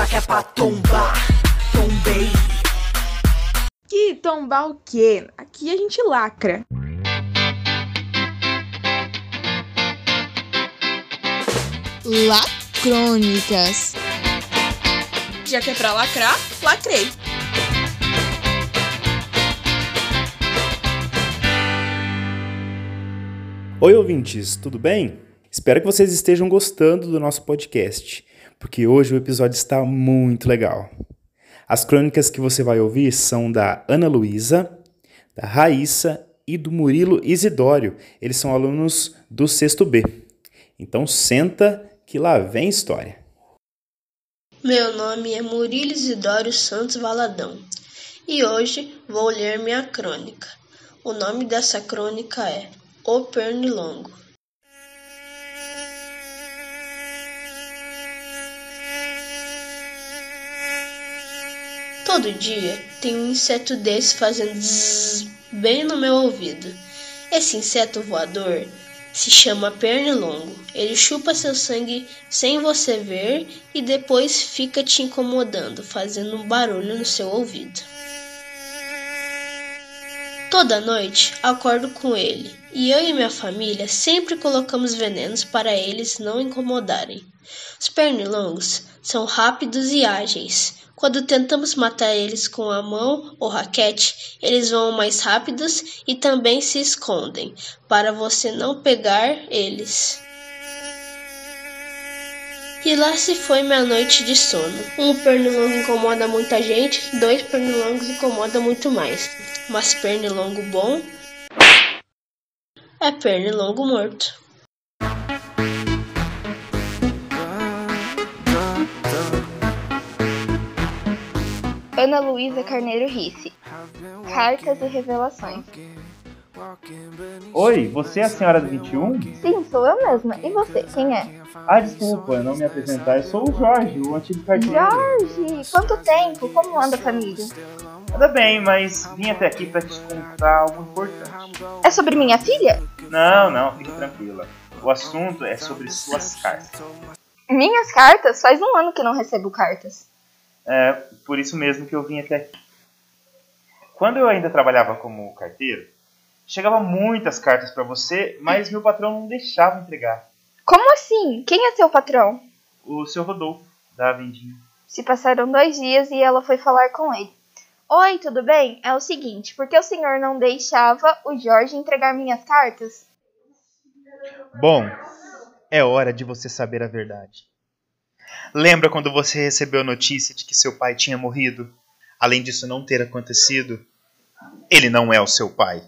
Já que é pra tombar, tombei. Que tombar o quê? Aqui a gente lacra. Lacrônicas. Já que é pra lacrar, lacrei. Oi, ouvintes, tudo bem? Espero que vocês estejam gostando do nosso podcast, porque hoje o episódio está muito legal. As crônicas que você vai ouvir são da Ana Luísa, da Raíssa e do Murilo Isidório. Eles são alunos do sexto B. Então senta que lá vem história. Meu nome é Murilo Isidório Santos Valadão e hoje vou ler minha crônica. O nome dessa crônica é O Pernilongo. Todo dia tem um inseto desse fazendo bem no meu ouvido. Esse inseto voador se chama pernilongo. Ele chupa seu sangue sem você ver e depois fica te incomodando, fazendo um barulho no seu ouvido. Toda noite acordo com ele e eu e minha família sempre colocamos venenos para eles não incomodarem. Os pernilongos são rápidos e ágeis. Quando tentamos matar eles com a mão ou raquete, eles vão mais rápidos e também se escondem, para você não pegar eles. E lá se foi minha noite de sono. Um pernilongo incomoda muita gente, dois pernilongos incomoda muito mais. Mas pernilongo bom é pernilongo morto. Ana Luísa Carneiro Risse. Cartas e revelações. Oi, você é a senhora do 21? Sim, sou eu mesma. E você, quem é? Ah, desculpa, eu não me apresentar. Eu sou o Jorge, o antigo carteiro. Jorge, quanto tempo? Como anda a família? Anda bem, mas vim até aqui pra te contar algo importante. É sobre minha filha? Não, não, fique tranquila. O assunto é sobre suas cartas. Minhas cartas? Faz um ano que não recebo cartas. É por isso mesmo que eu vim até aqui. Quando eu ainda trabalhava como carteiro, chegava muitas cartas para você, mas meu patrão não deixava entregar. Como assim? Quem é seu patrão? O seu Rodolfo, da vendinha. Se passaram dois dias e ela foi falar com ele. Oi, tudo bem? É o seguinte, por que o senhor não deixava o Jorge entregar minhas cartas? Bom, é hora de você saber a verdade. Lembra quando você recebeu a notícia de que seu pai tinha morrido? Além disso não ter acontecido, ele não é o seu pai.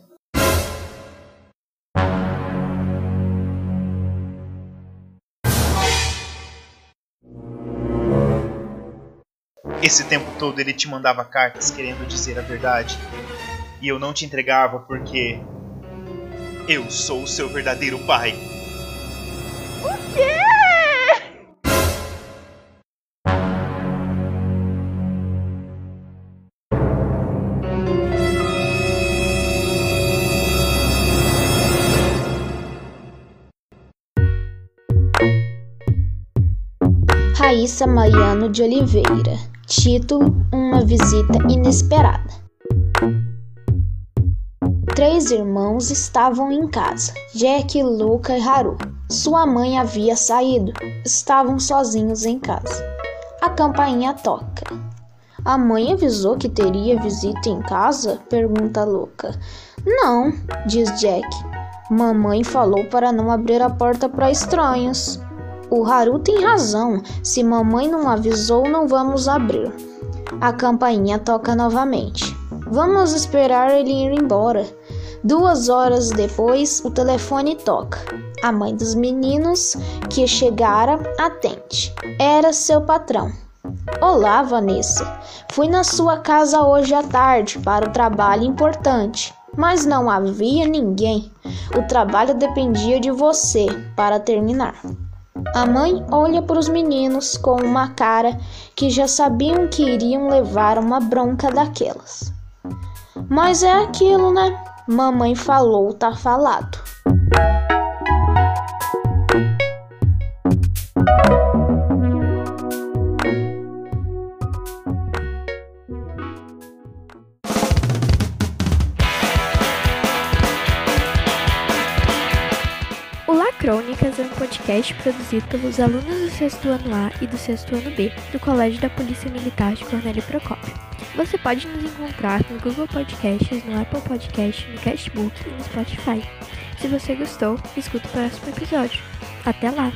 Esse tempo todo ele te mandava cartas querendo dizer a verdade. E eu não te entregava porque. Eu sou o seu verdadeiro pai. Raíssa Mariano de Oliveira. Título: Uma visita inesperada. Três irmãos estavam em casa: Jack, Luca e Haru. Sua mãe havia saído. Estavam sozinhos em casa. A campainha toca. A mãe avisou que teria visita em casa? pergunta Luca. Não, diz Jack. Mamãe falou para não abrir a porta para estranhos. O Haru tem razão. Se mamãe não avisou, não vamos abrir. A campainha toca novamente. Vamos esperar ele ir embora. Duas horas depois, o telefone toca. A mãe dos meninos, que chegara, atende. Era seu patrão. Olá, Vanessa. Fui na sua casa hoje à tarde para o trabalho importante, mas não havia ninguém. O trabalho dependia de você para terminar. A mãe olha para os meninos com uma cara que já sabiam que iriam levar uma bronca daquelas. Mas é aquilo, né? Mamãe falou, tá falado. Crônicas é um podcast produzido pelos alunos do sexto ano A e do sexto ano B do Colégio da Polícia Militar de Cornélio Procópio. Você pode nos encontrar no Google Podcasts, no Apple Podcasts, no Cashbook e no Spotify. Se você gostou, escuta o próximo episódio. Até lá!